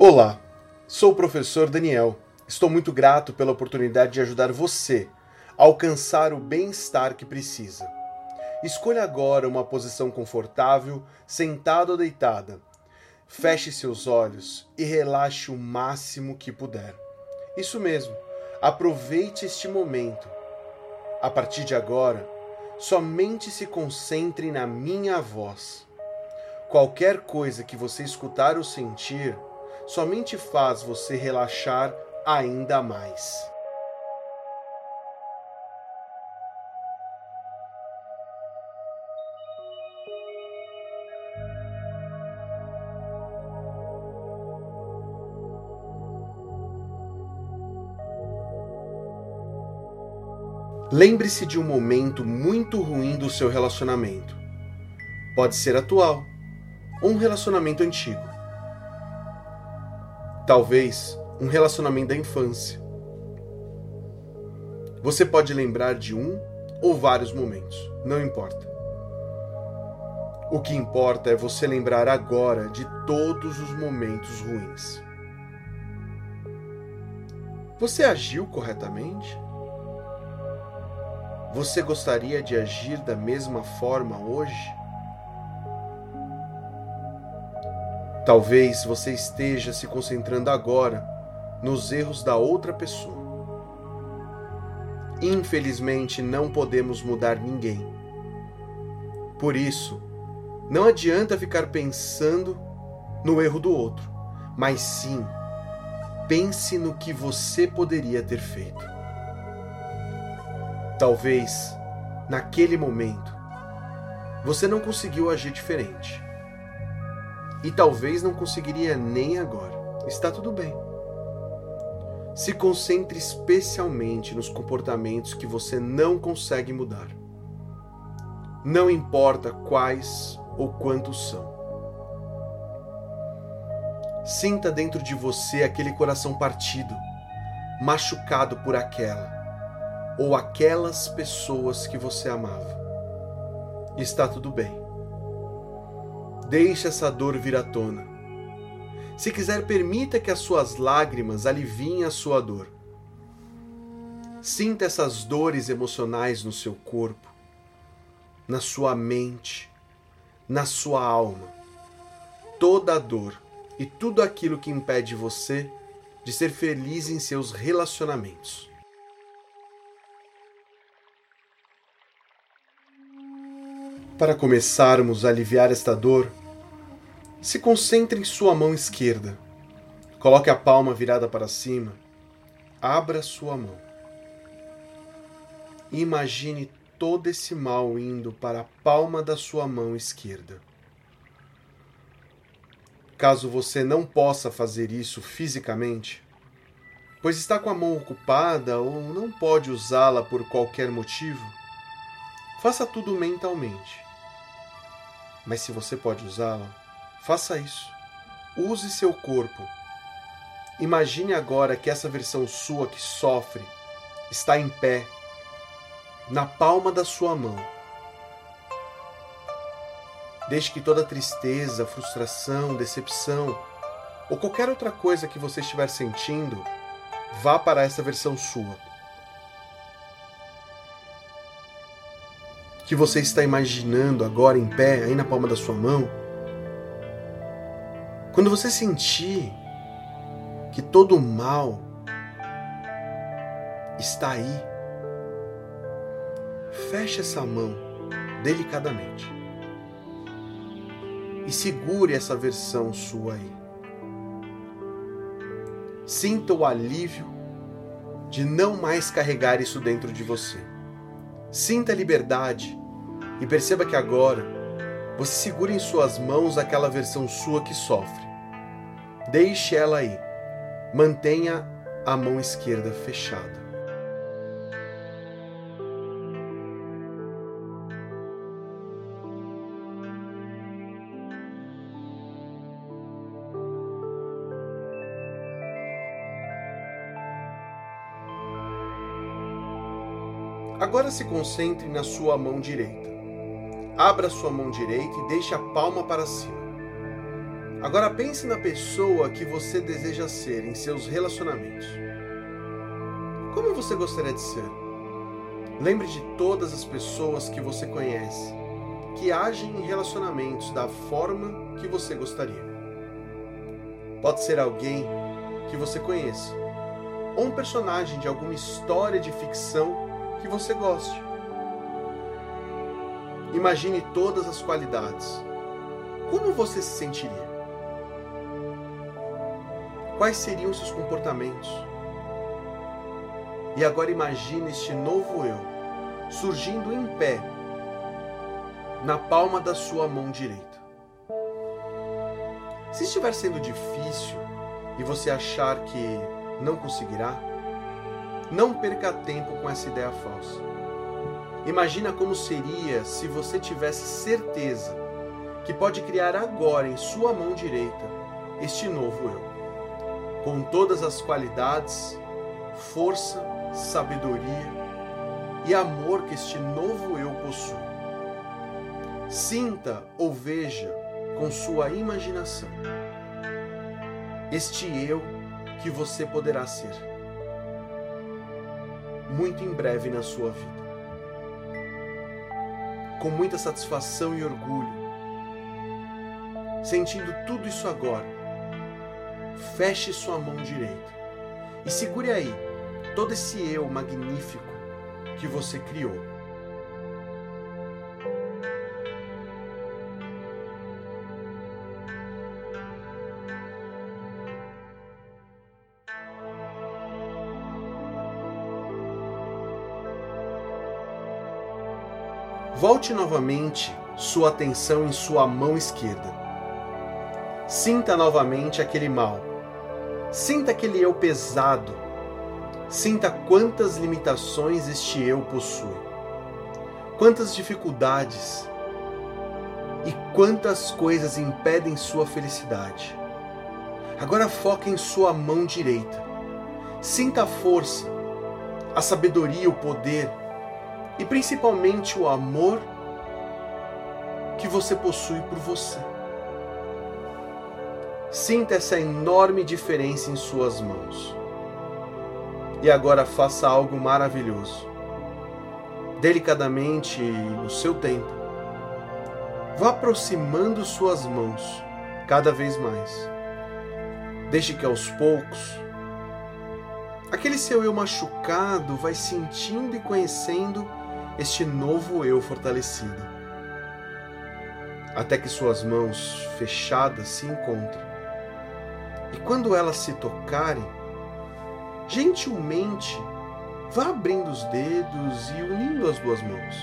Olá, sou o professor Daniel. Estou muito grato pela oportunidade de ajudar você a alcançar o bem-estar que precisa. Escolha agora uma posição confortável, sentado ou deitada. Feche seus olhos e relaxe o máximo que puder. Isso mesmo, aproveite este momento. A partir de agora, somente se concentre na minha voz. Qualquer coisa que você escutar ou sentir, somente faz você relaxar ainda mais. Lembre-se de um momento muito ruim do seu relacionamento. Pode ser atual ou um relacionamento antigo. Talvez um relacionamento da infância. Você pode lembrar de um ou vários momentos, não importa. O que importa é você lembrar agora de todos os momentos ruins. Você agiu corretamente? Você gostaria de agir da mesma forma hoje? Talvez você esteja se concentrando agora nos erros da outra pessoa. Infelizmente, não podemos mudar ninguém. Por isso, não adianta ficar pensando no erro do outro, mas sim pense no que você poderia ter feito. Talvez, naquele momento, você não conseguiu agir diferente e talvez não conseguiria nem agora. Está tudo bem. Se concentre especialmente nos comportamentos que você não consegue mudar. Não importa quais ou quantos são. Sinta dentro de você aquele coração partido, machucado por aquela ou aquelas pessoas que você amava. Está tudo bem. Deixe essa dor vir à tona. Se quiser, permita que as suas lágrimas aliviem a sua dor. Sinta essas dores emocionais no seu corpo, na sua mente, na sua alma. Toda a dor e tudo aquilo que impede você de ser feliz em seus relacionamentos. Para começarmos a aliviar esta dor, se concentre em sua mão esquerda. Coloque a palma virada para cima. Abra sua mão. Imagine todo esse mal indo para a palma da sua mão esquerda. Caso você não possa fazer isso fisicamente, pois está com a mão ocupada ou não pode usá-la por qualquer motivo, faça tudo mentalmente. Mas se você pode usá-la, faça isso. Use seu corpo. Imagine agora que essa versão sua que sofre está em pé, na palma da sua mão. Deixe que toda tristeza, frustração, decepção ou qualquer outra coisa que você estiver sentindo vá para essa versão sua. Que você está imaginando agora em pé, aí na palma da sua mão, quando você sentir que todo o mal está aí, feche essa mão delicadamente e segure essa versão sua aí. Sinta o alívio de não mais carregar isso dentro de você. Sinta a liberdade e perceba que agora você segura em suas mãos aquela versão sua que sofre. Deixe ela aí. Mantenha a mão esquerda fechada. Agora se concentre na sua mão direita. Abra sua mão direita e deixe a palma para cima. Agora pense na pessoa que você deseja ser em seus relacionamentos. Como você gostaria de ser? Lembre de todas as pessoas que você conhece que agem em relacionamentos da forma que você gostaria. Pode ser alguém que você conheça, ou um personagem de alguma história de ficção que você goste. Imagine todas as qualidades. Como você se sentiria? Quais seriam seus comportamentos? E agora imagine este novo eu surgindo em pé na palma da sua mão direita. Se estiver sendo difícil e você achar que não conseguirá, não perca tempo com essa ideia falsa. Imagina como seria se você tivesse certeza que pode criar agora em sua mão direita este novo eu com todas as qualidades, força, sabedoria e amor que este novo eu possui. Sinta ou veja com sua imaginação este eu que você poderá ser muito em breve na sua vida. Com muita satisfação e orgulho, sentindo tudo isso agora feche sua mão direita e segure aí todo esse eu magnífico que você criou. Volte novamente sua atenção em sua mão esquerda. Sinta novamente aquele mal Sinta aquele eu pesado. Sinta quantas limitações este eu possui. Quantas dificuldades e quantas coisas impedem sua felicidade. Agora foque em sua mão direita. Sinta a força, a sabedoria, o poder e principalmente o amor que você possui por você. Sinta essa enorme diferença em suas mãos. E agora faça algo maravilhoso. Delicadamente no seu tempo, vá aproximando suas mãos cada vez mais. Deixe que aos poucos, aquele seu eu machucado vai sentindo e conhecendo este novo eu fortalecido. Até que suas mãos fechadas se encontrem e quando elas se tocarem, gentilmente vá abrindo os dedos e unindo as duas mãos.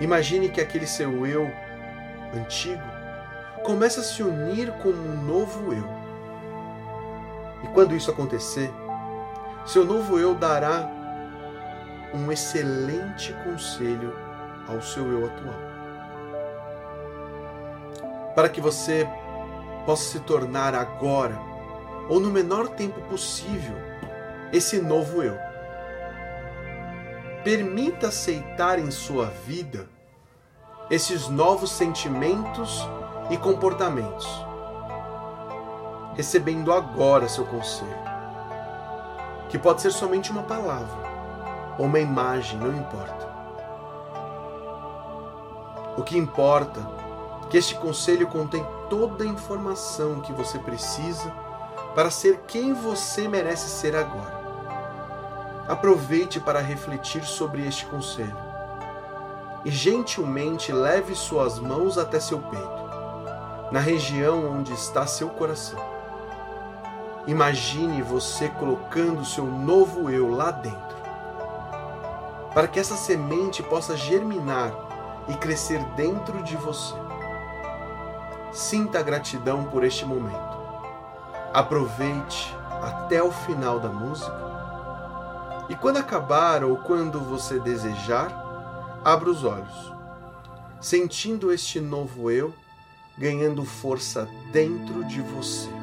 Imagine que aquele seu eu antigo começa a se unir com um novo eu. E quando isso acontecer, seu novo eu dará um excelente conselho ao seu eu atual. Para que você possa se tornar agora, ou no menor tempo possível, esse novo eu. Permita aceitar em sua vida esses novos sentimentos e comportamentos, recebendo agora seu conselho, que pode ser somente uma palavra ou uma imagem, não importa. O que importa é que este conselho contém toda a informação que você precisa para ser quem você merece ser agora. Aproveite para refletir sobre este conselho e gentilmente leve suas mãos até seu peito, na região onde está seu coração. Imagine você colocando seu novo eu lá dentro, para que essa semente possa germinar e crescer dentro de você. Sinta gratidão por este momento. Aproveite até o final da música. E quando acabar ou quando você desejar, abra os olhos, sentindo este novo eu ganhando força dentro de você.